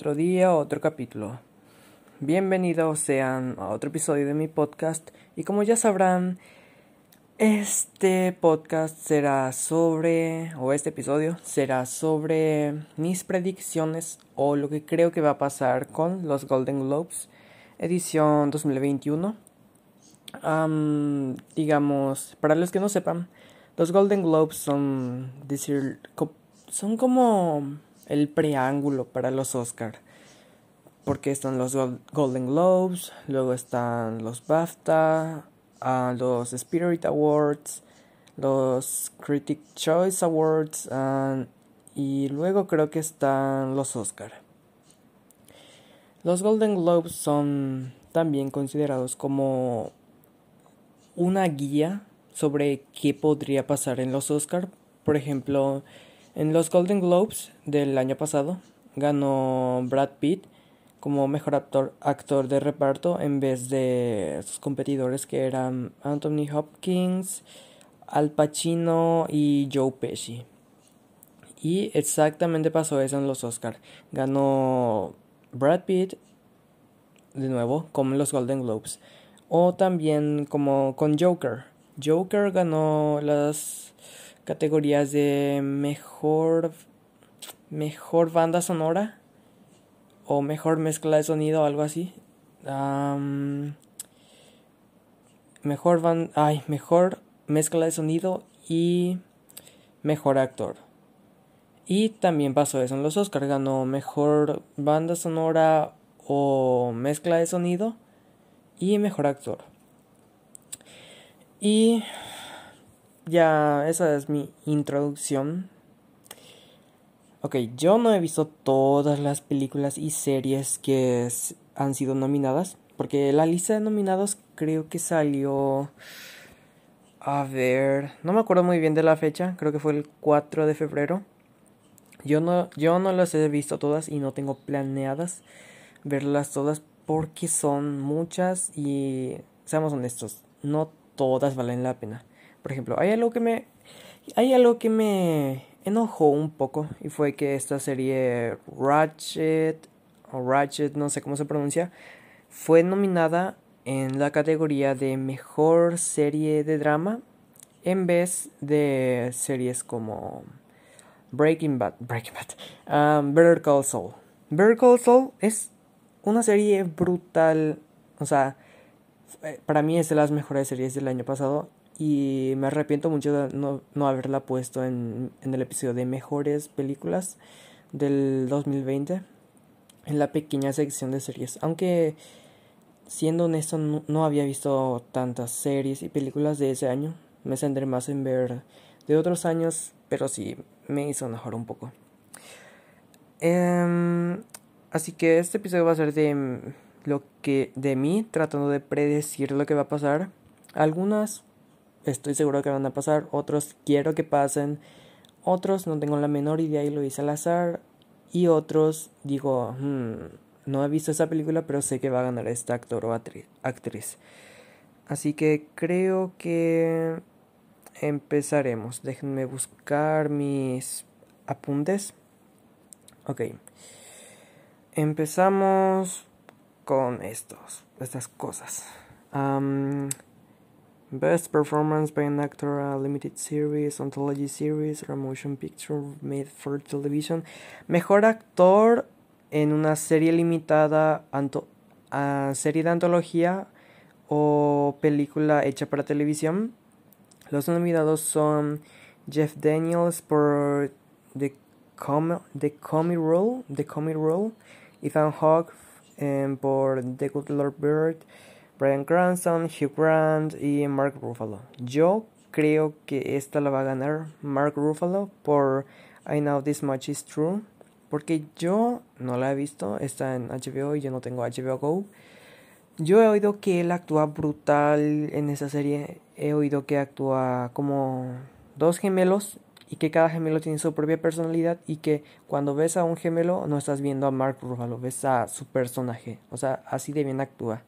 otro día, otro capítulo. Bienvenidos sean a otro episodio de mi podcast y como ya sabrán, este podcast será sobre, o este episodio será sobre mis predicciones o lo que creo que va a pasar con los Golden Globes edición 2021. digamos, para los que no sepan, los Golden Globes son decir, son como el preángulo para los Oscar. Porque están los Golden Globes, luego están los BAFTA, uh, los Spirit Awards, los Critic Choice Awards y luego creo que están los Oscar. Los Golden Globes son también considerados como una guía sobre qué podría pasar en los Oscar. Por ejemplo, en los Golden Globes del año pasado ganó Brad Pitt como mejor actor, actor de reparto en vez de sus competidores que eran Anthony Hopkins, Al Pacino y Joe Pesci. Y exactamente pasó eso en los Oscars. Ganó Brad Pitt de nuevo como en los Golden Globes. O también como con Joker. Joker ganó las categorías de mejor mejor banda sonora o mejor mezcla de sonido o algo así. Mejor van ay mejor mezcla de sonido y mejor actor. Y también pasó eso en los Oscars ganó mejor banda sonora o mezcla de sonido y mejor actor. Y ya esa es mi introducción. Ok, yo no he visto todas las películas y series que han sido nominadas, porque la lista de nominados creo que salió... A ver, no me acuerdo muy bien de la fecha, creo que fue el 4 de febrero. Yo no, yo no las he visto todas y no tengo planeadas verlas todas porque son muchas y seamos honestos, no todas valen la pena. Por ejemplo, hay algo que me. Hay algo que me enojó un poco. Y fue que esta serie Ratchet. O Ratchet, no sé cómo se pronuncia. Fue nominada en la categoría de mejor serie de drama. En vez de series como Breaking Bad. Breaking Bad. Um, Better Call Saul. Better Call Saul es una serie brutal. O sea, para mí es de las mejores series del año pasado y me arrepiento mucho de no, no haberla puesto en, en, el episodio de mejores películas del 2020 en la pequeña sección de series. Aunque siendo honesto no, no, había visto tantas series y películas de ese año. Me centré más en ver de otros años pero sí me hizo enojar un poco. Eh, así que este episodio va a ser de lo que de mí tratando de predecir lo que va a pasar. Algunas estoy seguro que van a pasar, otros quiero que pasen, otros no tengo la menor idea y lo hice al azar, y otros digo, hmm, no he visto esa película, pero sé que va a ganar este actor o actriz. Así que creo que empezaremos. Déjenme buscar mis apuntes. Ok. Empezamos con estos, estas cosas. Best Performance by an Actor, a Limited Series, Anthology Series, or a Motion Picture Made for Television. Mejor actor en una serie limitada, anto serie de antología o película hecha para televisión. Los nominados son Jeff Daniels por The, Com The Comic Role, The Comic Role, Ethan Hawke eh, por The Good Lord Bird. Brian Cranston, Hugh Grant y Mark Ruffalo. Yo creo que esta la va a ganar Mark Ruffalo por I Know This Much Is True. Porque yo no la he visto, está en HBO y yo no tengo HBO Go. Yo he oído que él actúa brutal en esa serie. He oído que actúa como dos gemelos y que cada gemelo tiene su propia personalidad y que cuando ves a un gemelo no estás viendo a Mark Ruffalo, ves a su personaje. O sea, así de bien actúa.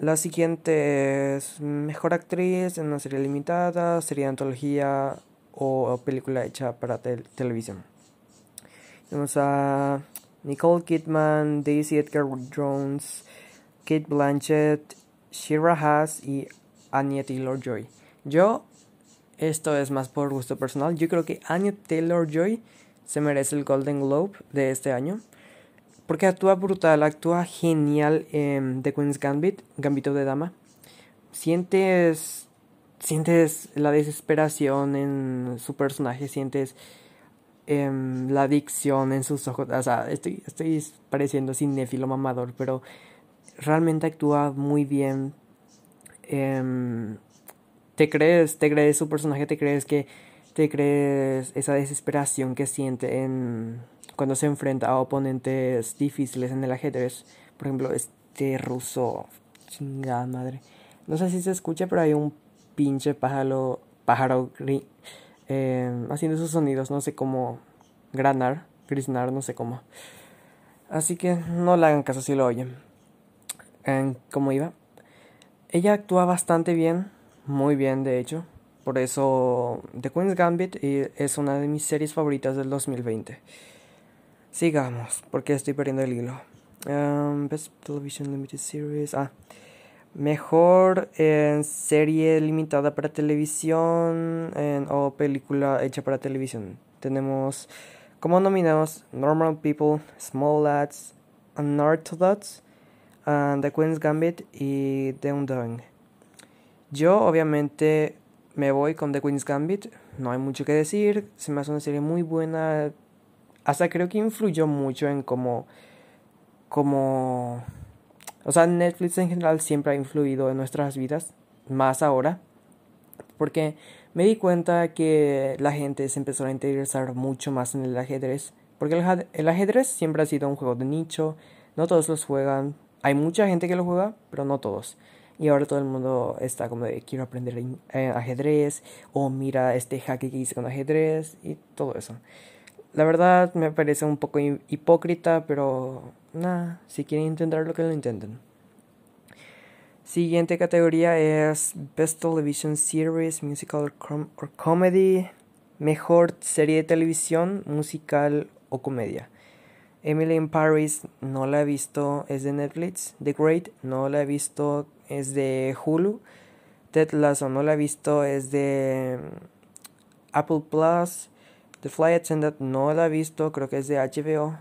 La siguiente es Mejor Actriz en una serie limitada, serie de antología o película hecha para televisión. Vamos a Nicole Kidman, Daisy Edgar Jones, Kate Blanchett, Shira Haas y Anya Taylor Joy. Yo, esto es más por gusto personal, yo creo que Anya Taylor Joy se merece el Golden Globe de este año. Porque actúa brutal, actúa genial en The Queen's Gambit, Gambito de Dama. Sientes. Sientes la desesperación en su personaje, sientes em, la adicción en sus ojos. O sea, estoy, estoy pareciendo cinéfilo mamador, pero realmente actúa muy bien. Em, te crees, te crees su personaje, te crees que. Te crees esa desesperación que siente en cuando se enfrenta a oponentes difíciles en el ajedrez. Por ejemplo, este ruso, chingada madre. No sé si se escucha, pero hay un pinche pájaro, pájaro eh, haciendo sus sonidos, no sé cómo granar, grisnar, no sé cómo. Así que no le hagan caso si lo oyen. ¿Cómo iba? Ella actúa bastante bien, muy bien de hecho. Por eso The Queen's Gambit es una de mis series favoritas del 2020. Sigamos, porque estoy perdiendo el hilo. Um, Best Television Limited Series. Ah, mejor serie limitada para televisión o película hecha para televisión. Tenemos como nominados Normal People, Small Lads, Unorthodox, and The Queen's Gambit y The Undoing. Yo obviamente me voy con The Queen's Gambit, no hay mucho que decir, se me hace una serie muy buena, hasta creo que influyó mucho en cómo, como, o sea, Netflix en general siempre ha influido en nuestras vidas, más ahora, porque me di cuenta que la gente se empezó a interesar mucho más en el ajedrez, porque el, el ajedrez siempre ha sido un juego de nicho, no todos los juegan, hay mucha gente que lo juega, pero no todos. Y ahora todo el mundo está como de quiero aprender ajedrez o mira este jaque que hice con ajedrez y todo eso. La verdad me parece un poco hipócrita, pero nada, si quieren intentarlo, que lo intenten. Siguiente categoría es Best Television Series, Musical or Comedy. Mejor serie de televisión, musical o comedia. Emily in Paris no la he visto, es de Netflix. The Great no la he visto, es de Hulu. Ted Lasso no la he visto, es de Apple Plus. The Fly Attendant no la he visto, creo que es de HBO.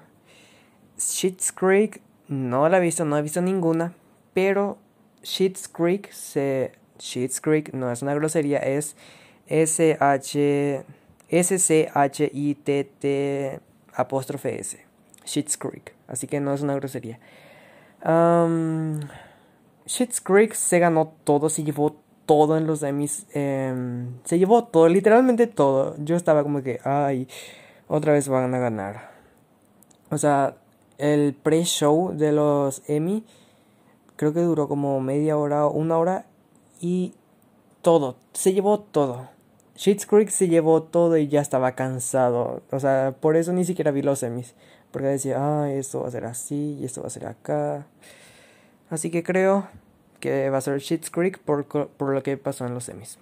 Sheets Creek no la he visto, no he visto ninguna. Pero Sheets Creek se. Sheets Creek no es una grosería, es S-H. S-C-H-I-T-T apóstrofe S. Sheets Creek. Así que no es una grosería. Um, Sheets Creek se ganó todo, se llevó todo en los Emmys. Em, se llevó todo, literalmente todo. Yo estaba como que, ay, otra vez van a ganar. O sea, el pre-show de los Emmy creo que duró como media hora o una hora y todo, se llevó todo. Sheets Creek se llevó todo y ya estaba cansado. O sea, por eso ni siquiera vi los Emmys. Porque decía, ah, esto va a ser así y esto va a ser acá. Así que creo que va a ser Shit's Creek por, por lo que pasó en los semis.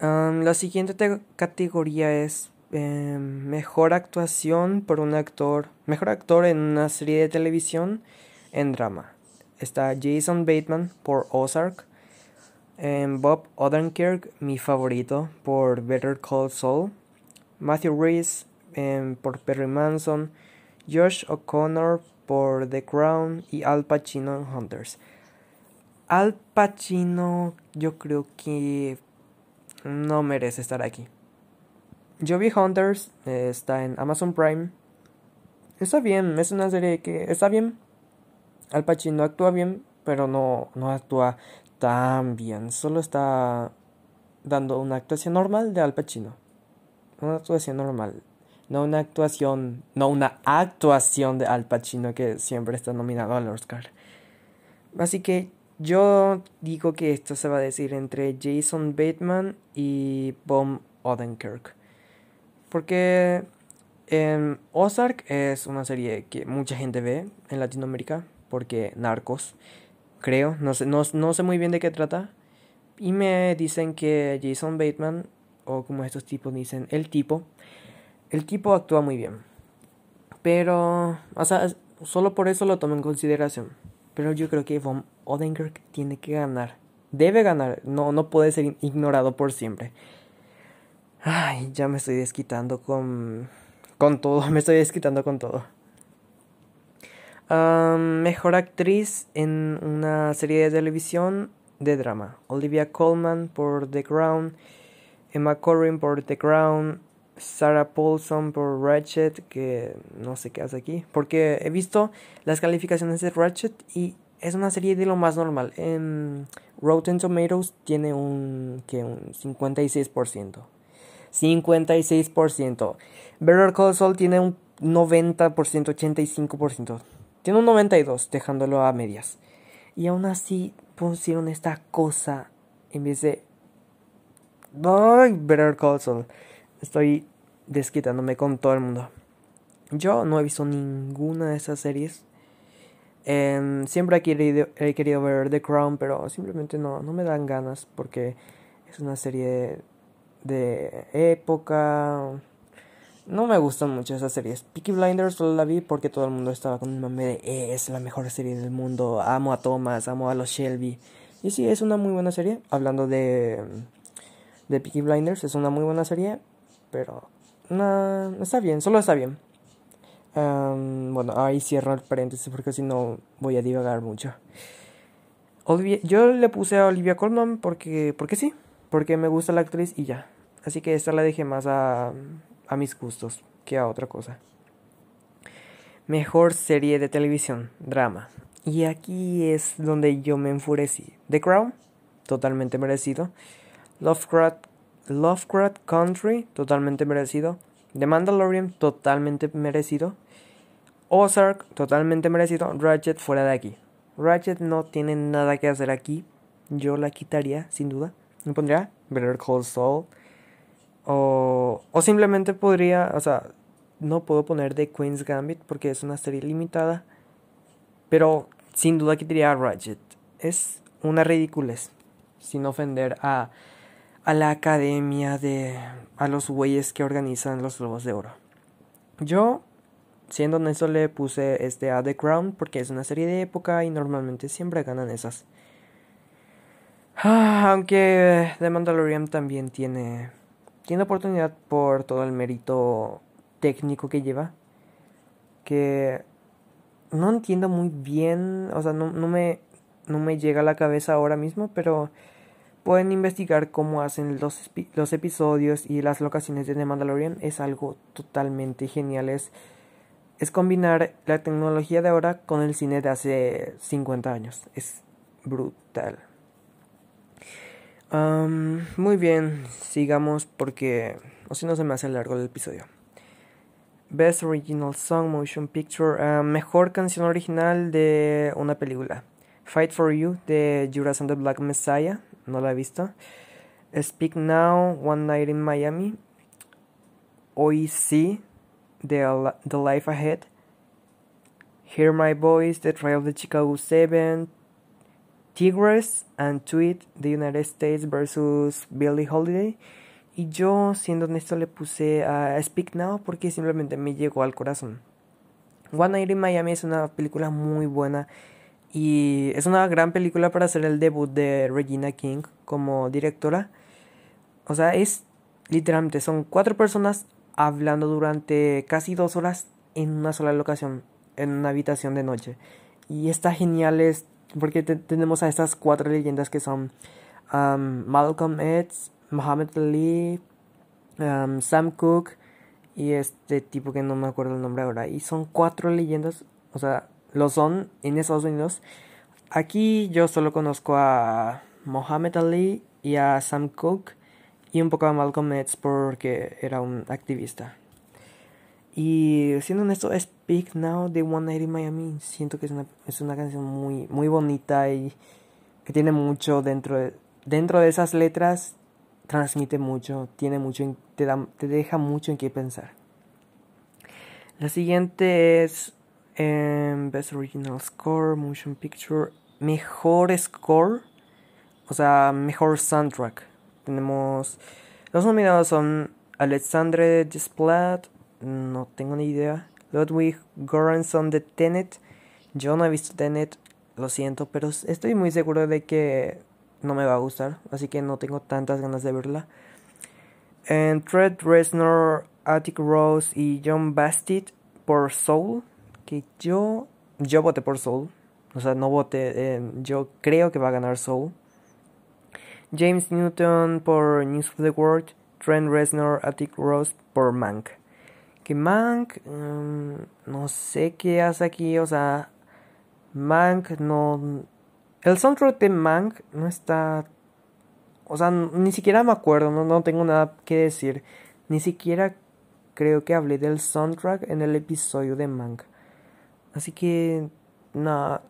la siguiente categoría es em, mejor actuación por un actor, mejor actor en una serie de televisión en drama. Está Jason Bateman por Ozark, em, Bob Odenkirk, mi favorito, por Better Call Saul, Matthew Reese em, por Perry Manson, Josh O'Connor por The Crown y Al Pacino Hunters. Al Pacino yo creo que no merece estar aquí. Yo Hunters, está en Amazon Prime. Está bien, es una serie que está bien. Al Pacino actúa bien, pero no, no actúa tan bien. Solo está dando una actuación normal de Al Pacino. Una actuación normal. No una actuación, no una actuación de Al Pacino que siempre está nominado al Oscar. Así que yo digo que esto se va a decir entre Jason Bateman y Bob Odenkirk. Porque en Ozark es una serie que mucha gente ve en Latinoamérica. Porque Narcos, creo, no sé, no, no sé muy bien de qué trata. Y me dicen que Jason Bateman, o como estos tipos dicen, el tipo, el tipo actúa muy bien. Pero, o sea, solo por eso lo tomo en consideración. Pero yo creo que Von Odenkirk tiene que ganar. Debe ganar. No, no puede ser ignorado por siempre. Ay, ya me estoy desquitando con... Con todo. Me estoy desquitando con todo. mejor actriz en una serie de televisión de drama. Olivia Colman por The Crown. Emma Corrin por The Crown. Sarah Paulson por Ratchet, que no sé qué hace aquí, porque he visto las calificaciones de Ratchet y es una serie de lo más normal. En Rotten Tomatoes tiene un, que un 56%. 56%. Better Call Saul tiene un 90%, 85%. Tiene un 92%, dejándolo a medias. Y aún así pusieron esta cosa en vez de... ¡Ay! Better Call Saul. Estoy desquitándome con todo el mundo. Yo no he visto ninguna de esas series. Em, siempre he querido, he querido ver The Crown, pero simplemente no, no me dan ganas porque es una serie de época. No me gustan mucho esas series. Peaky Blinders solo la vi porque todo el mundo estaba con el mame de eh, es la mejor serie del mundo. Amo a Thomas, amo a los Shelby. Y sí, es una muy buena serie. Hablando de, de Peaky Blinders, es una muy buena serie. Pero no, está bien, solo está bien. Bueno, ahí cierro el paréntesis porque si no voy a divagar mucho. yo le puse a Olivia Colman porque, porque sí, porque me gusta la actriz y ya. Así que esta la dejé más a, a mis gustos que a otra cosa. Mejor serie de televisión, drama. Y aquí es donde yo me enfurecí. The Crown, totalmente merecido. Lovecraft Lovecraft Country, totalmente merecido. The Mandalorian, totalmente merecido. Ozark, totalmente merecido. Ratchet, fuera de aquí. Ratchet no tiene nada que hacer aquí. Yo la quitaría, sin duda. Me pondría Better Call Saul. O, o simplemente podría, o sea, no puedo poner The Queen's Gambit porque es una serie limitada. Pero sin duda quitaría Ratchet. Es una ridiculez. Sin ofender a a la academia de a los güeyes que organizan los globos de oro. Yo, siendo honesto, le puse este a The Crown porque es una serie de época y normalmente siempre ganan esas. Ah, aunque The Mandalorian también tiene tiene oportunidad por todo el mérito técnico que lleva. Que no entiendo muy bien, o sea, no, no me no me llega a la cabeza ahora mismo, pero pueden investigar cómo hacen los, episodios y las locaciones de The Mandalorian. Es algo totalmente genial. Es, combinar la tecnología de ahora con el cine de hace 50 años. Es brutal. muy bien, sigamos porque o si no se me hace largo el episodio. Best Original Song Motion Picture, mejor canción original de una película. Fight for You de Judas and the Black Messiah no la he visto. Speak Now, One Night in Miami. Hoy sí, The, the Life Ahead. Hear My Voice, The Trial of the Chicago Seven. Tigress and Tweet, The United States versus Billie Holiday. Y yo, siendo honesto, le puse a Speak Now porque simplemente me llegó al corazón. One Night in Miami es una película muy buena y es una gran película para hacer el debut de Regina King como directora. O sea, es literalmente, son cuatro personas hablando durante casi dos horas en una sola locación, en una habitación de noche. Y está genial es porque tenemos a estas cuatro leyendas que son um, Malcolm X, Muhammad Ali, um, Sam Cooke y este tipo que no me acuerdo el nombre ahora. Y son cuatro leyendas, o sea, lo son en Estados Unidos. Aquí yo solo conozco a Mohammed Ali y a Sam Cooke y un poco a Malcolm X porque era un activista. Y siendo honesto, Speak Now de One Night in Miami, siento que es una, es una canción muy, muy bonita y que tiene mucho dentro de, dentro de esas letras, transmite mucho, tiene mucho, te, da, te deja mucho en qué pensar. La siguiente es Best Original Score, Motion Picture, Mejor Score, o sea, Mejor Soundtrack. Tenemos. Los nominados son Alexandre Desplat, no tengo ni idea. Ludwig Göransson de Tenet. Yo no he visto Tenet, lo siento, pero estoy muy seguro de que no me va a gustar, así que no tengo tantas ganas de verla. En Trent Reznor, Attic Rose y John Bastid por Soul, que yo yo voté por Soul, o sea, no voté, yo creo que va a ganar Soul. James Newton por News of the World, Trent Reznor, Attic Rose por Mank. Que Mank, mm, no sé qué hace aquí, o sea, Mank no... El soundtrack de Mank no está... O sea, ni siquiera me acuerdo, no, no tengo nada que decir. Ni siquiera creo que hablé del soundtrack en el episodio de Mank. Así que, no.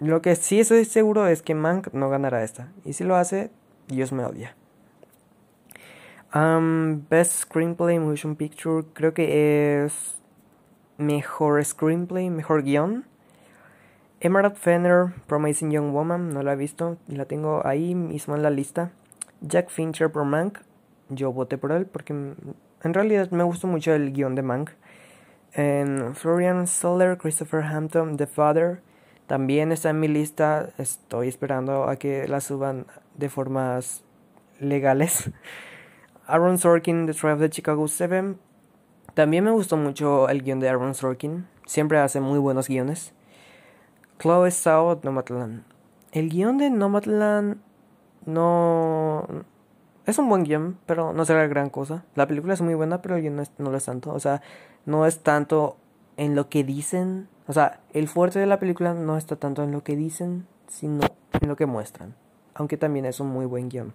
Lo que sí estoy seguro es que Mank no ganará esta. Y si lo hace, Dios me odia. Um, best Screenplay Motion Picture, creo que es mejor screenplay, mejor guion. Emerald Fenner, Promising Young Woman, no la he visto, la tengo ahí mismo en la lista. Jack Fincher por Mank, yo voté por él porque en realidad me gustó mucho el guion de Mank. Florian Soler, Christopher Hampton, The Father, también está en mi lista. Estoy esperando a que la suban de formas legales. Aaron Sorkin, The Trial of the Chicago 7. También me gustó mucho el guion de Aaron Sorkin. Siempre hace muy buenos guiones. Chloe Zhao, Nomadland. El guion de Nomadland no... Es un buen guion, pero no será gran cosa. La película es muy buena, pero el guion no, lo es tanto. O sea, no es tanto en lo que dicen. O sea, el fuerte de la película no está tanto en lo que dicen, sino en lo que muestran. Aunque también es un muy buen guion.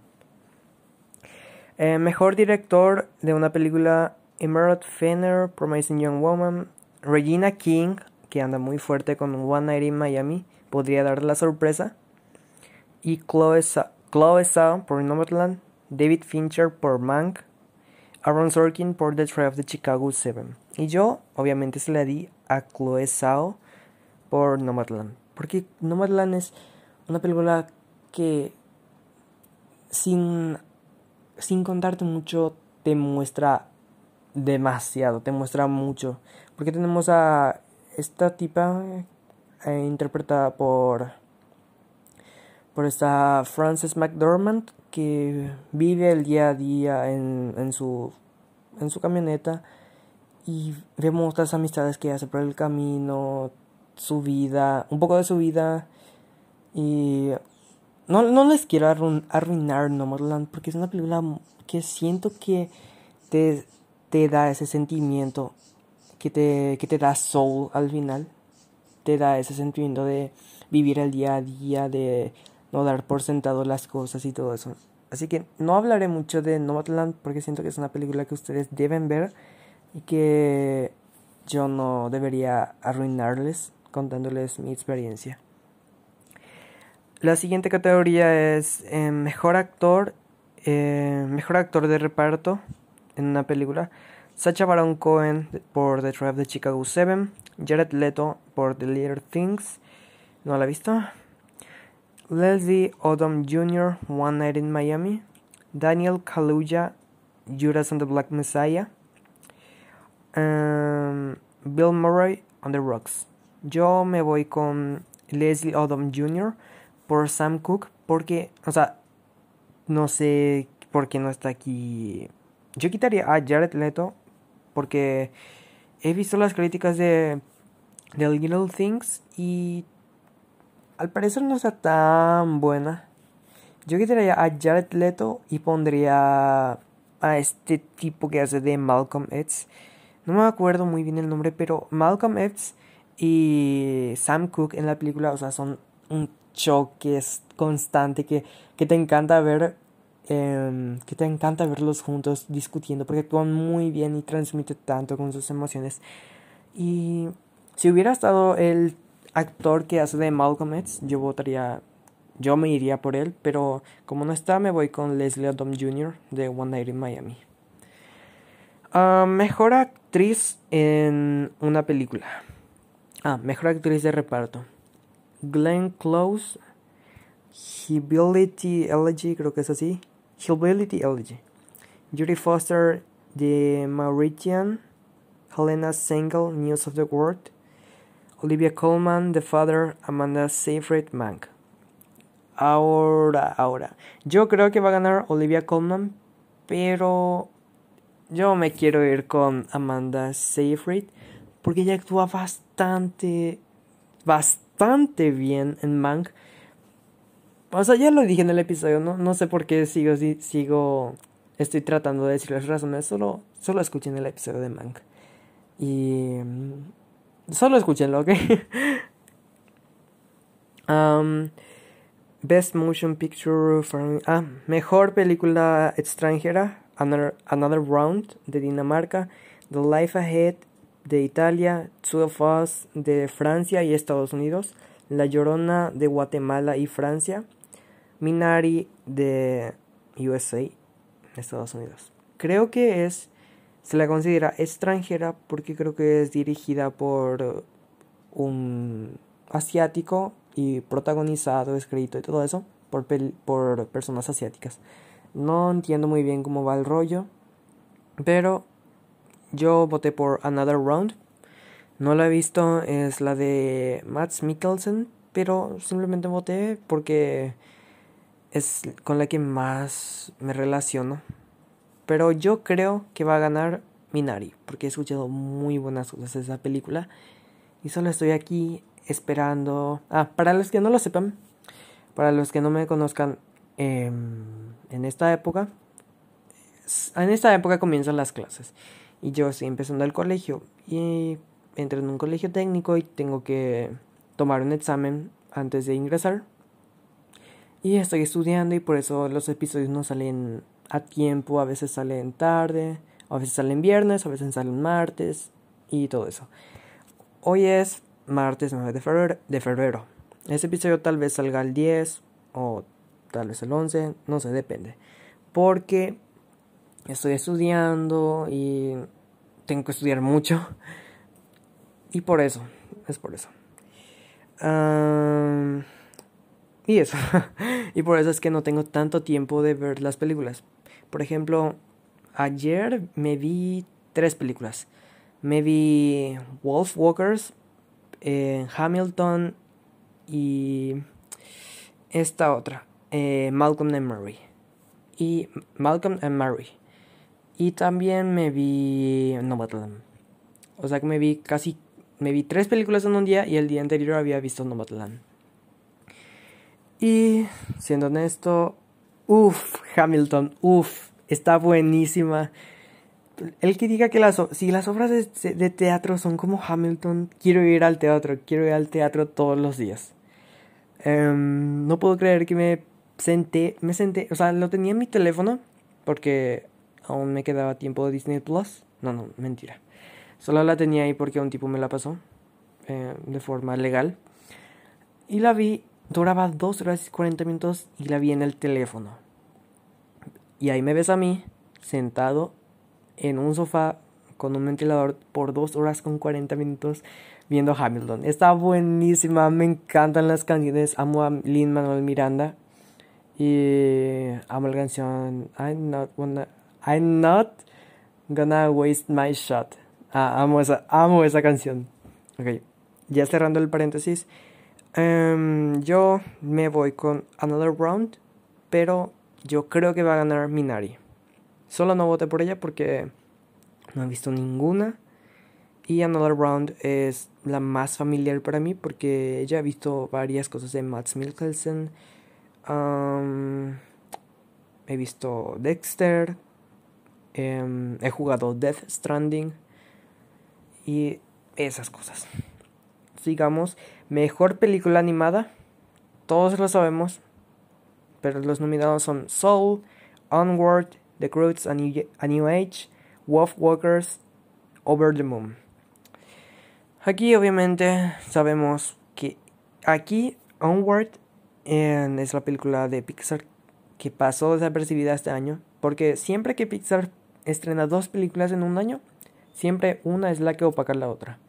Eh, mejor director de una película: Emerald Fenner, Promising Young Woman. Regina King, que anda muy fuerte con One Night in Miami, podría dar la sorpresa. Y Chloe, Sa Chloe por Nomadland. David Fincher por Mank. Aaron Sorkin por The Trial of the Chicago 7. Y yo, obviamente, se la di a Chloe Zhao por Nomadland. Porque Nomadland es una película que, sin, sin contarte mucho, te muestra demasiado, te muestra mucho. Porque tenemos a esta tipa eh, interpretada por por esta Frances McDormand que vive el día a día en, en, su, en su camioneta y vemos las amistades que hace por el camino, su vida, un poco de su vida. Y no, no les quiero arruinar Nomadland porque es una película que siento que te, te da ese sentimiento, que te, que te da soul al final, te da ese sentimiento de vivir el día a día, de no dar por sentado las cosas y todo eso. Así que no hablaré mucho de Nomadland porque siento que es una película que ustedes deben ver y que yo no debería arruinarles contándoles mi experiencia. La siguiente categoría es eh, mejor actor, eh, mejor actor de reparto en una película. Sacha Baron Cohen por The Tribe de Chicago 7, Jared Leto por The Little Things, no la he visto. Leslie Odom Jr., One Night in Miami, Daniel Kaluuya, Judas and the Black Messiah, um, Bill Murray on the Rocks. Yo me voy con Leslie Odom Jr. por Sam Cooke, porque, o sea, no sé por qué no está aquí. Yo quitaría a Jared Leto, porque he visto las críticas de The Little Things y al parecer no está tan buena. Yo quitaría a Jared Leto y pondría a este tipo que hace de Malcolm X. No me acuerdo muy bien el nombre, pero Malcolm X y Sam Cooke en la película, o sea, son un choque constante que, que te encanta ver. Em, que te encanta verlos juntos discutiendo porque actúan muy bien y transmiten tanto con sus emociones. Y si hubiera estado el actor que hace de Malcolm X, yo votaría, yo me iría por él, pero como no está, me voy con Leslie Odom Jr. de One Night in Miami. Ah, mejor actriz en una película. Ah, mejor actriz de reparto. Glenn Close, Hillbility Elegy, creo que es así. Hillbility Elegy. Judy Foster de Mauritian. Helena Sengel, News of the World, Olivia Colman, The Father, Amanda Seyfried, Mank. Ahora, ahora. Yo creo que va a ganar Olivia Colman, pero yo me quiero ir con Amanda Seyfried porque ella actúa bastante, bastante bien en Mank. O sea, ya lo dije en el episodio, no, no sé por qué sigo, sigo, estoy tratando de decir las razones, solo, solo escuchen el episodio de Mank. Y Solo escúchenlo, ¿ok? um, Best Motion Picture for... Ah, mejor película extranjera. Another, Another Round de Dinamarca. The Life Ahead de Italia. Two of Us de Francia y Estados Unidos. La Llorona de Guatemala y Francia. Minari de USA, Estados Unidos. Creo que es se la considera extranjera porque creo que es dirigida por un asiático y protagonizado, escrito y todo eso por, por personas asiáticas. No entiendo muy bien cómo va el rollo, pero yo voté por Another Round. No la he visto, es la de Matt Mikkelsen, pero simplemente voté porque es con la que más me relaciono. Pero yo creo que va a ganar Minari, porque he escuchado muy buenas cosas de esa película. Y solo estoy aquí esperando. Ah, para los que no lo sepan, para los que no me conozcan, em, en esta época, en esta época comienzan las clases. Y yo estoy empezando el colegio. Y entro en un colegio técnico y tengo que tomar un examen antes de ingresar. Y estoy estudiando y por eso los episodios no salen a tiempo, a veces salen tarde, a veces salen viernes, a veces salen martes y todo eso. Hoy es martes 9 de febrero. De febrero. Este episodio tal vez salga el 10 o tal vez el 11, no sé, depende. Porque estoy estudiando y tengo que estudiar mucho. Y por eso, es por eso. y eso. y por eso es que no tengo tanto tiempo de ver las películas. Por ejemplo, ayer me vi tres películas. Me vi Wolf Walkers, eh, Hamilton y esta otra, eh, Malcolm and Mary. Y Malcolm and Mary. Y también me vi Nomadland. O sea que me vi casi, me vi tres películas en un día y el día anterior había visto Nomadland. Y siendo honesto, Uf, Hamilton, uf, está buenísima. El que diga que las, si las obras de, teatro son como Hamilton, quiero ir al teatro, quiero ir al teatro todos los días. Em, no puedo creer que me senté, me senté, o sea, lo tenía en mi teléfono porque aún me quedaba tiempo de Disney Plus. No, no, mentira. Solo la tenía ahí porque un tipo me la pasó eh, de forma legal. Y la vi Duraba 2 horas y 40 minutos y la vi en el teléfono. Y ahí me ves a mí, sentado en un sofá con un ventilador por 2 horas con 40 minutos viendo Hamilton. Está buenísima, me encantan las canciones. Amo a Lin Manuel Miranda. Y amo la canción I'm not, gonna, I'm not gonna waste my shot. Ah, amo esa, amo esa canción. Ok, ya cerrando el paréntesis. Em, yo me voy con Another Round, pero yo creo que va a ganar Minari. Solo no voté por ella porque no he visto ninguna. Y Another Round es la más familiar para mí porque ella ha visto varias cosas de Matt Mikkelsen. he visto Dexter. Em, he jugado Death Stranding. Y esas cosas. Sigamos. Mejor película animada. Todos lo sabemos. Pero los nominados son Soul, Onward, The Croods, A New, Age, Wolf Walkers, Over the Moon. Aquí obviamente sabemos que aquí Onward es la película de Pixar que pasó desapercibida este año. Porque siempre que Pixar estrena dos películas en un año, siempre una es la que opaca la otra.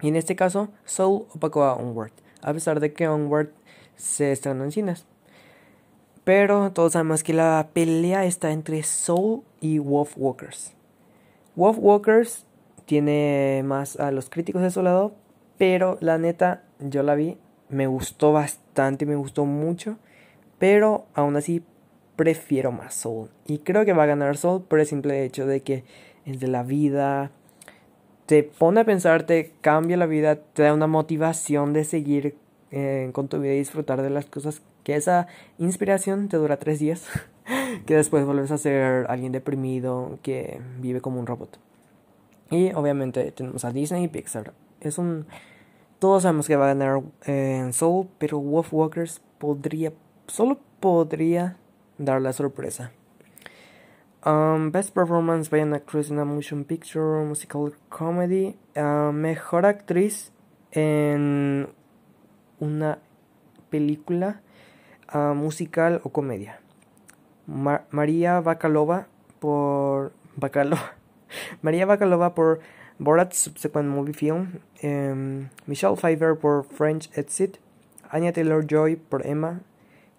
Y en este caso, Soul opacó a Onward, a pesar de que Onward se estrenó en cines. Pero todos sabemos que la pelea está entre Soul y Wolf Walkers. Wolf Walkers tiene más a los críticos de su lado, pero la neta, yo la vi, me gustó bastante, me gustó mucho, pero aún así prefiero más Soul. Y creo que va a ganar Soul por el simple hecho de que es de la vida, te pone a pensar, te cambia la vida, te da una motivación de seguir eh, con tu vida y disfrutar de las cosas. Que esa inspiración te dura tres días, que después vuelves a ser alguien deprimido que vive como un robot. Y obviamente tenemos a Disney y Pixar. Es un. Todos sabemos que va a ganar en Soul, pero Wolf Walkers podría. Solo podría dar la sorpresa. Um, best Performance by an Actress in a Motion Picture, Musical Comedy. Uh, mejor actriz en una película uh, musical o comedia. María Bacalova por. Bacalova. María Bacalova por Borat Subsequent Movie Film. Um, Michelle Pfeiffer por French Exit. Anya Taylor Joy por Emma.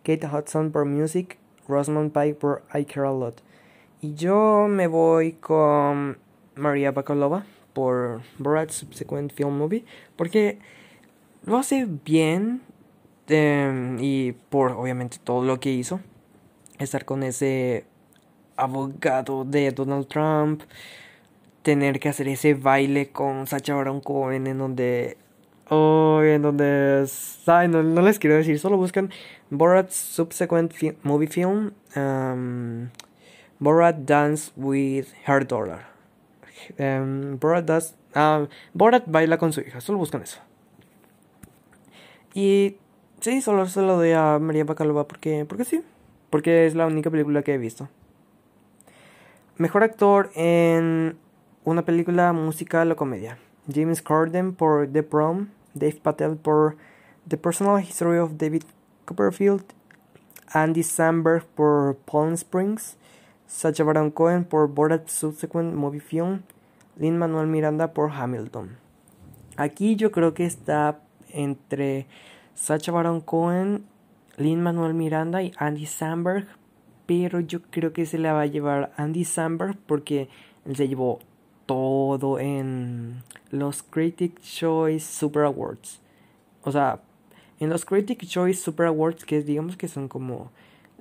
Kate Hudson por Music. Rosamund Pike por I Care a Lot. Y yo me voy con María Bakalova por Borat Subsequent Film Movie porque lo hace bien em, y por obviamente todo lo que hizo. Estar con ese abogado de Donald Trump, tener que hacer ese baile con Sacha Baron Cohen en donde Oh, en donde ay, no, les quiero decir, solo buscan Borat Subsequent Movie Film. Um, Borat Dance with Her Daughter. Um, Borat, does, uh, Borat baila con su hija, solo buscan eso. Y sí, solo se lo doy a María Bacalova porque, porque sí, porque es la única película que he visto. Mejor actor en una película musical o comedia. James Corden por The Prom, Dave Patel por The Personal History of David Copperfield, Andy Samberg por Palm Springs, Sacha Baron Cohen por Borat Subsequent Movie Film, Lin Manuel Miranda por Hamilton. Aquí yo creo que está entre Sacha Baron Cohen, Lin Manuel Miranda y Andy Samberg, pero yo creo que se la va a llevar Andy Samberg porque él se llevó todo en los Critic Choice Super Awards. O sea, en los Critic Choice Super Awards, que digamos que son como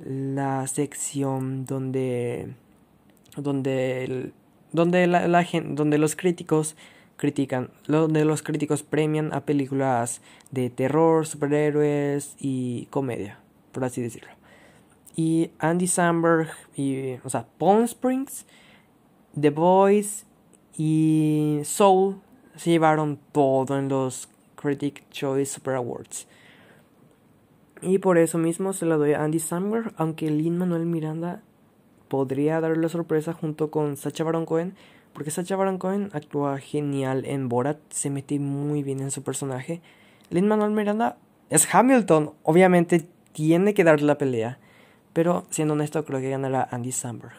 la sección donde donde donde la, gente, donde los críticos critican, donde los críticos premian a películas de terror, superhéroes y comedia, por así decirlo. Y Andy Samberg y, o sea, Palm Springs, The Boys y Soul se llevaron todo en los Critic Choice Super Awards. Y por eso mismo se la doy a Andy Samberg, aunque Lin Manuel Miranda podría darle la sorpresa junto con Sacha Baron Cohen, porque Sacha Baron Cohen actúa genial en Borat, se mete muy bien en su personaje. Lin Manuel Miranda es Hamilton, obviamente tiene que darle la pelea, pero siendo honesto creo que ganará Andy Samberg.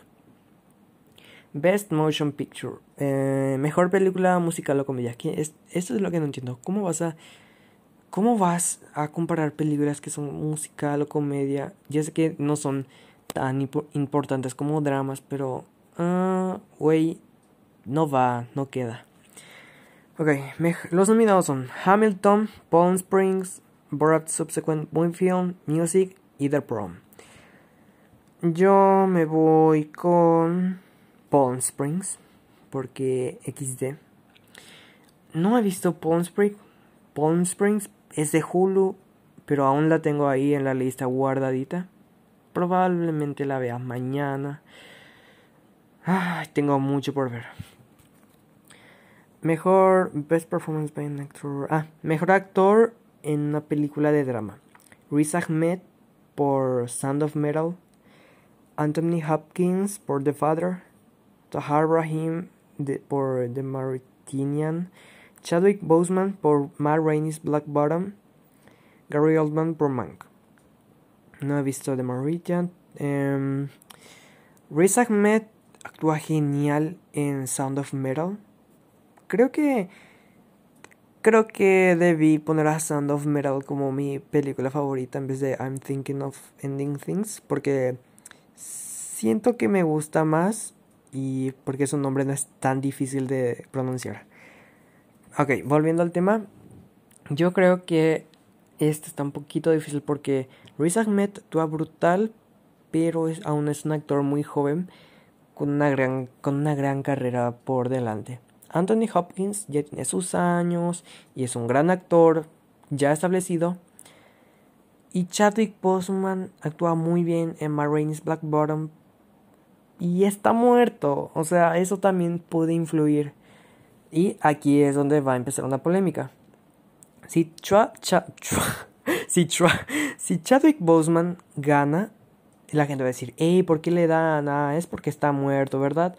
Best Motion Picture, eh, mejor película musical o comedia. Es, esto es lo que no entiendo. ¿Cómo vas a ¿Cómo vas a comparar películas que son musical o comedia? Ya sé que no son tan importantes como dramas, pero... Ah, güey, no va, no queda. Ok, los nominados son Hamilton, Palm Springs, Borat Subsequent Movie Film, Music y The Prom. Yo me voy con Palm Springs, porque XD. No he visto Palm Springs, Palm Springs, es de Hulu, pero aún la tengo ahí en la lista guardadita. Probablemente la vea mañana. Ay, tengo mucho por ver. Mejor Best Performance by an Actor. Ah, mejor actor en una película de drama. Riz Ahmed por Sound of Metal. Anthony Hopkins por The Father. Tahar Rahim por The Mauritanian. Chadwick Boseman por Matt Rainey's Black Bottom, Gary Oldman por Mank. No he visto The Meridian. Um, Riz Ahmed actúa genial en Sound of Metal. Creo que creo que debí poner a Sound of Metal como mi película favorita en vez de I'm Thinking of Ending Things porque siento que me gusta más y porque su nombre no es tan difícil de pronunciar. Ok, volviendo al tema, yo creo que este está un poquito difícil porque Riz Ahmed actúa brutal, pero es, aún es un actor muy joven con una gran, con una gran carrera por delante. Anthony Hopkins ya tiene sus años y es un gran actor ya establecido. Y Chadwick Boseman actúa muy bien en Marines Black Bottom y está muerto. O sea, eso también puede influir. Y aquí es donde va a empezar una polémica. Si, si, Chadwick Boseman gana, la gente va a decir, ¿por qué le dan? Ah, es porque está muerto, ¿verdad?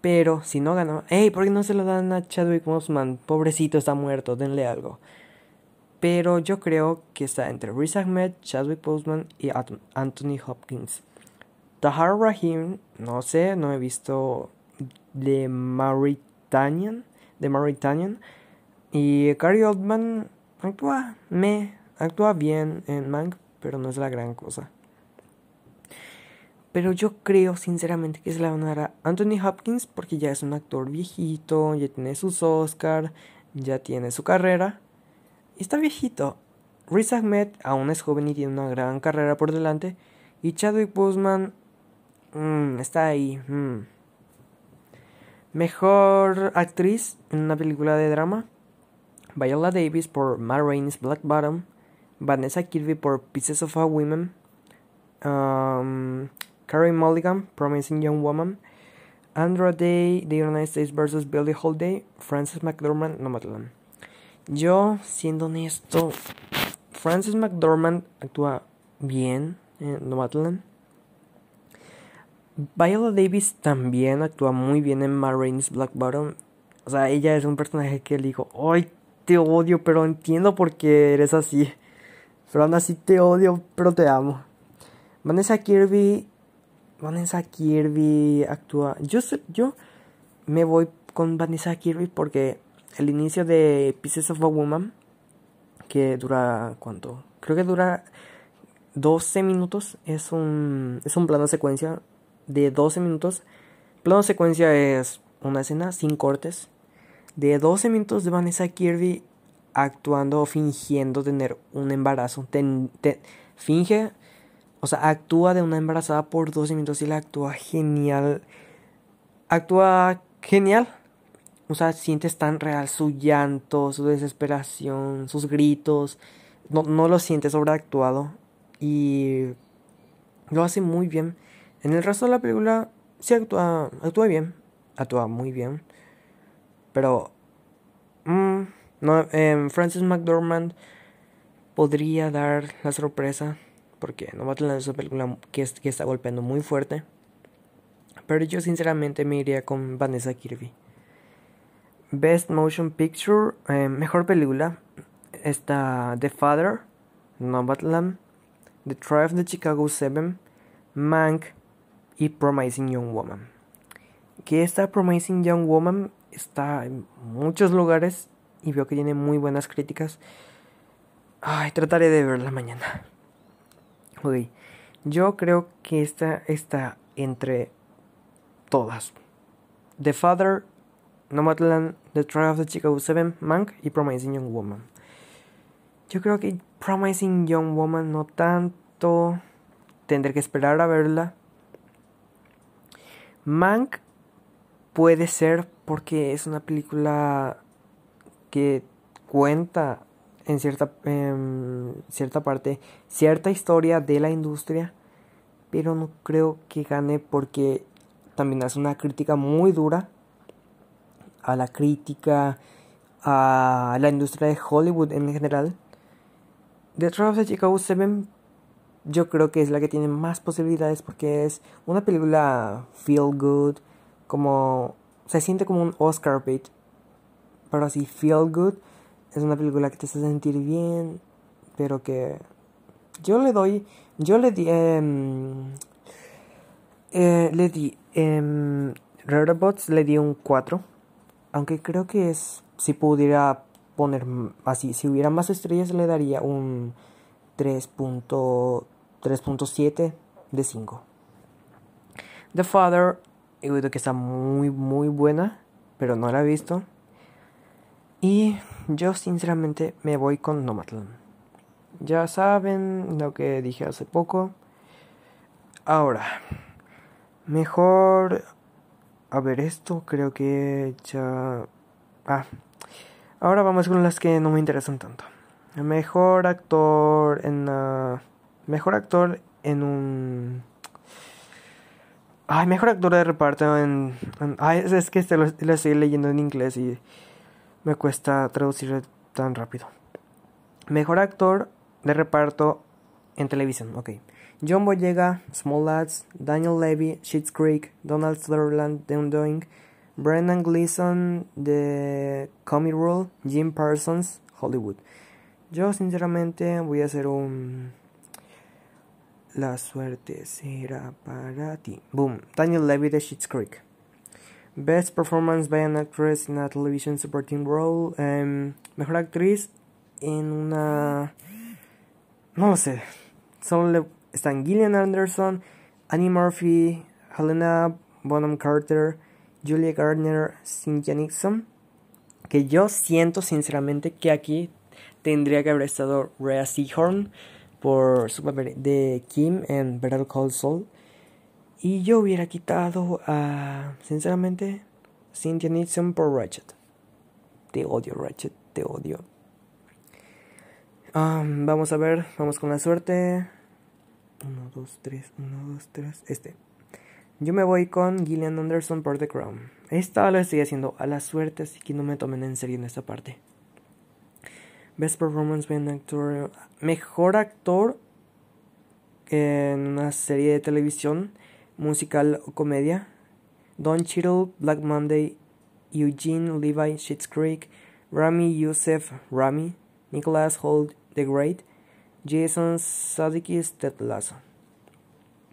Pero si no gana, hey, ¿por qué no se lo dan a Chadwick Boseman? Pobrecito, está muerto, denle algo. Pero yo creo que está entre Riz Ahmed, Chadwick Boseman y Anthony Hopkins. Tahar Rahim, no sé, no he visto de Mauritanian, de Mauritanian. Y Gary Oldman actúa, me, actúa bien en Mank, pero no es la gran cosa. Pero yo creo sinceramente que se la van a dar a Anthony Hopkins porque ya es un actor viejito, ya tiene sus Oscar, ya tiene su carrera. Y está viejito. Riz Ahmed aún es joven y tiene una gran carrera por delante. Y Chadwick Boseman mm, está ahí. Mm. Mejor actriz en una película de drama. Viola Davis por Ma Black Bottom. Vanessa Kirby por Pieces of a Woman. Um, Carrie Mulligan, Promising Young Woman, Andra Day, The United States vs. Billie Holiday, Frances McDormand, Nomadland. Yo, siendo honesto, Frances McDormand actúa bien en Nomadland. Viola Davis también actúa muy bien en Marines Black Bottom. O sea, ella es un personaje que le digo, ¡ay, te odio, pero entiendo por qué eres así! Pero aún así te odio, pero te amo. Vanessa Kirby Vanessa Kirby actúa. Yo, yo me voy con Vanessa Kirby porque el inicio de Pieces of a Woman, que dura. ¿Cuánto? Creo que dura 12 minutos. Es un, es un plano secuencia de 12 minutos. Plano secuencia es una escena sin cortes. De 12 minutos de Vanessa Kirby actuando o fingiendo tener un embarazo. finge o sea, actúa de una embarazada por 12 minutos y la actúa genial. Actúa genial. O sea, sientes tan real su llanto, su desesperación, sus gritos. No, no lo sientes sobreactuado. Y lo hace muy bien. En el resto de la película sí actúa, actúa bien. Actúa muy bien. Pero... Mm, no, eh, Francis McDormand podría dar la sorpresa porque no va a tener esa película que, está golpeando muy fuerte. Pero yo sinceramente me iría con Vanessa Kirby. Best Motion Picture, eh, mejor película, está The Father, Nomadland, The Tribe of the Chicago 7, Mank y Promising Young Woman. Que esta Promising Young Woman está en muchos lugares y veo que tiene muy buenas críticas. Ay, trataré de verla mañana. Ok, yo creo que esta está entre todas. The Father, Nomadland, The Trial of the Chicago 7, Mank y Promising Young Woman. Yo creo que Promising Young Woman no tanto. Tendré que esperar a verla. Mank puede ser porque es una película que cuenta en cierta, cierta parte cierta historia de la industria, pero no creo que gane porque también hace una crítica muy dura a la crítica, a la industria de Hollywood en general. The Trial of the Chicago 7 yo creo que es la que tiene más posibilidades porque es una película feel good, como se siente como un Oscar bait, pero así feel good es una película que te hace sentir bien, pero que yo le doy, yo le di, em, eh, le di, eh, le di un 4, aunque creo que es, si pudiera poner así, si hubiera más estrellas le daría un 3.7 de 5. The Father he oído que está muy, muy buena, pero no la he visto. Y yo sinceramente me voy con Nomadland. Ya saben lo que dije hace poco. Ahora, mejor... A ver, esto creo que ya... Ah, ahora vamos con las que no me interesan tanto. Mejor actor en... mejor actor en un... Ay, mejor actor de reparto en... ay, es, que este lo, estoy leyendo en inglés y me cuesta traducir tan rápido. Mejor actor de reparto en televisión, ok. John Boyega, Small Lads, Daniel Levy, Schitt's Creek, Donald Sutherland, The Undoing, Brendan Gleeson, The Comedy Rule, Jim Parsons, Hollywood. Yo sinceramente voy a hacer un... La suerte será para ti. Boom. Daniel Levy de Schitt's Creek. Best Performance by an Actress in a Television Supporting Role. Um, mejor actriz en una... No lo sé. Solo le están Gillian Anderson, Annie Murphy, Helena Bonham Carter, Julia Gardner, Cynthia Nixon. Que yo siento sinceramente que aquí tendría que haber estado Rhea Seahorn por su papel de Kim en Better Call Saul. Y yo hubiera quitado a, sinceramente, Cynthia Nixon por Ratchet. Te odio, Ratchet, te odio. Vamos a ver, vamos con la suerte. 1, 2, 3, 1, 2, 3. Este. Yo me voy con Gillian Anderson por The Crown. Esta la estoy haciendo a la suerte, así que no me tomen en serio en esta parte. Best Performance by Actor. Mejor actor en una serie de televisión, musical o comedia. Don Cheadle, Black Monday, Eugene Levi, Schitt's Creek, Rami Youssef, Rami, Nicholas Holt, The Great, Jason Sudeikis Ted Lasso.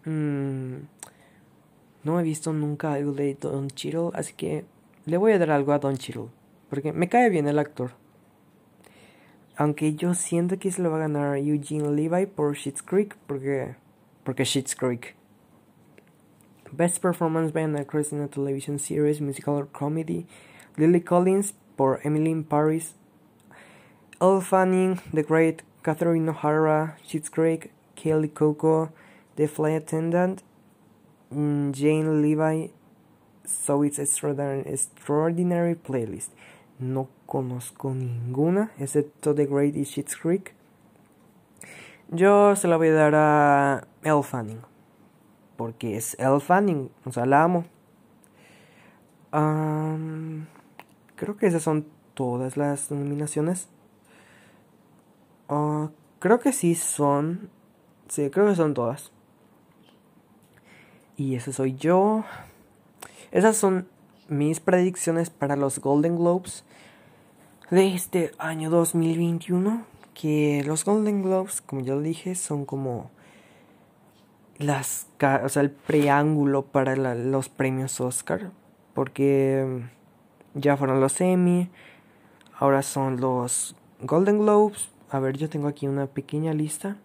Mm, no he visto nunca algo de Don Cheadle, así que le voy a dar algo a Don Cheadle, porque me cae bien el actor. Aunque yo siento que se lo va a ganar Eugene Levi por Schitt's Creek, porque porque Schitt's Creek. Best Performance by an Actress in a Television Series, Musical or Comedy, Lily Collins por Emily in Paris, Elle Fanning, The Great. Catherine O'Hara, Schitt's Creek, Kelly Coco, The Flight Attendant, mm, Jane Levi, So It's Extraordinary, extraordinary Playlist. No conozco ninguna, excepto The Great y Schitt's Creek. Yo se la voy a dar a Elle Fanning. Porque es Elle Fanning, o sea, la amo. Creo que esas son todas las nominaciones. Uh, creo que sí son. Sí, creo que son todas. Y ese soy yo. Esas son mis predicciones para los Golden Globes de este año 2021. Que los Golden Globes, como ya lo dije, son como las, o sea, el preámbulo para los premios Oscar. Porque ya fueron los Emmy, ahora son los Golden Globes, a ver, yo tengo aquí una pequeña lista.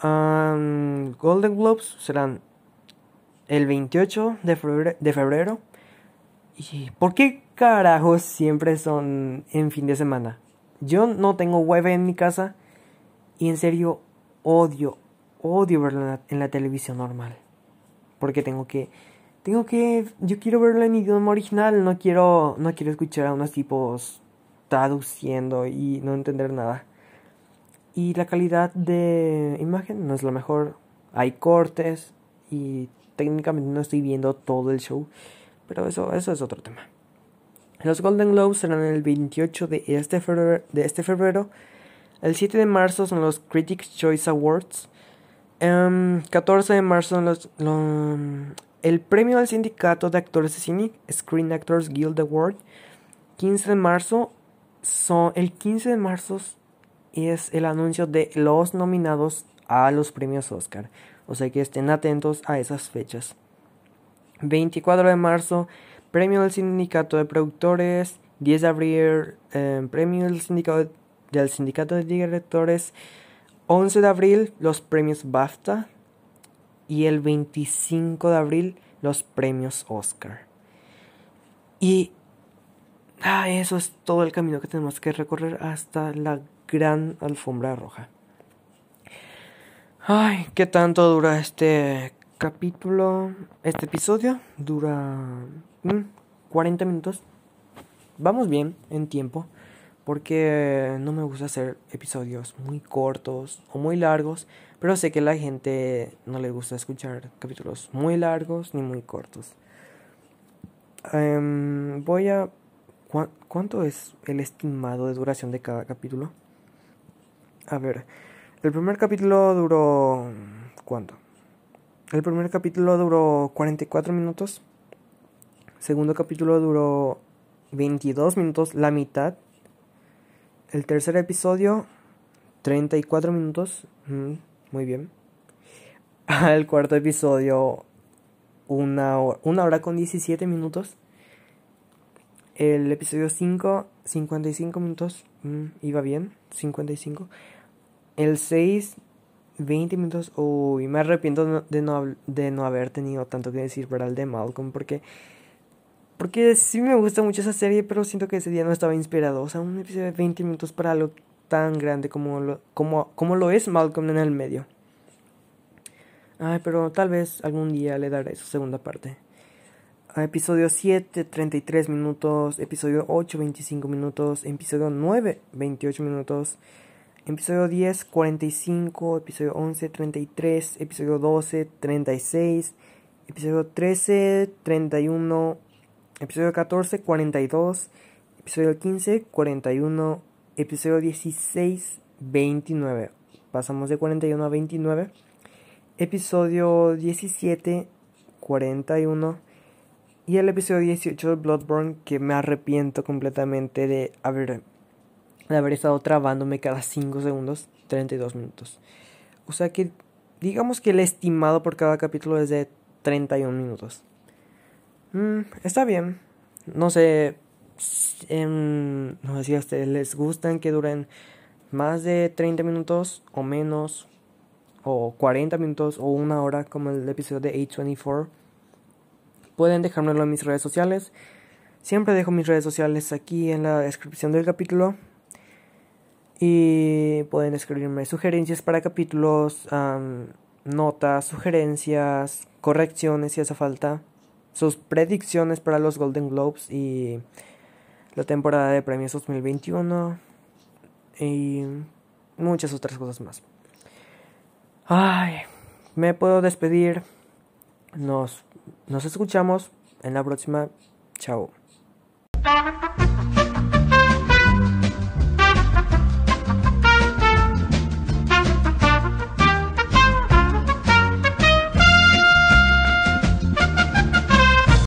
Golden Globes serán el 28 de febrero, de febrero. ¿Y por qué carajos siempre son en fin de semana? Yo no tengo web en mi casa y en serio odio, odio verlo en la, televisión normal. Porque tengo que, tengo que, yo quiero verlo en idioma original, no quiero, no quiero escuchar a unos tipos traduciendo y no entender nada. Y la calidad de imagen no es la mejor. Hay cortes y técnicamente no estoy viendo todo el show, pero eso, eso es otro tema. Los Golden Globes serán el 28 de este febrero. De este febrero. El 7 de marzo son los Critics Choice Awards. 14 em, de marzo son los, el premio del sindicato de actores de cine, Screen Actors Guild Award. 15 de marzo son el 15 de marzo es el anuncio de los nominados a los premios Oscar. O sea que estén atentos a esas fechas. 24 de marzo, premio del sindicato de productores. 10 de abril, eh, premio del sindicato, del sindicato de directores. 11 de abril, los premios BAFTA. Y el 25 de abril, los premios Oscar. Y ah, eso es todo el camino que tenemos que recorrer hasta la gran alfombra roja. Ay, ¿qué tanto dura este capítulo? Este episodio dura 40 mm, minutos. Vamos bien en tiempo porque no me gusta hacer episodios muy cortos o muy largos, pero sé que a la gente no le gusta escuchar capítulos muy largos ni muy cortos. Em, voy a... ¿Cuánto es el estimado de duración de cada capítulo? A ver, el primer capítulo duró... ¿Cuánto? El primer capítulo duró 44 minutos. Segundo capítulo duró 22 minutos, la mitad el tercer episodio, 34 minutos. Mm, muy bien. El cuarto episodio, una hora, una hora con 17 minutos. El episodio 5, 55 minutos. Mm, iba bien, 55. El 6, 20 minutos. Uy, me arrepiento de no, de no haber tenido tanto que decir para el de Malcolm porque porque sí me gusta mucho esa serie, pero siento que ese día no estaba inspirado. O sea, un episodio de 20 minutos para algo tan grande como lo, como, como lo es Malcolm en el medio. Ay, pero tal vez algún día le daré su segunda parte. episodio 7, 33 minutos. Episodio 8, 25 minutos. Episodio 9, 28 minutos. Episodio 10, 45. Episodio 11, 33. Episodio 12, 36. Episodio 13, 31 episodio 14, 42, episodio 15, 41, episodio 16, 29. Pasamos de 41 a 29. Episodio 17, 41. Y el episodio 18 de Bloodborne que me arrepiento completamente de haber, de haber estado trabándome cada 5 segundos, 32 minutos. O sea que digamos que el estimado por cada capítulo es de 31 minutos. Mm, está bien. No sé, em, no sé si les gustan que duren más de 30 minutos o menos, o 40 minutos o una hora como el episodio de A24. Pueden dejármelo en mis redes sociales. Siempre dejo mis redes sociales aquí en la descripción del capítulo. Y pueden escribirme sugerencias para capítulos, notas, sugerencias, correcciones si hace falta sus predicciones para los Golden Globes y la temporada de premios 2021 y muchas otras cosas más. Ay, me puedo despedir. Nos, nos escuchamos en la próxima. Chao.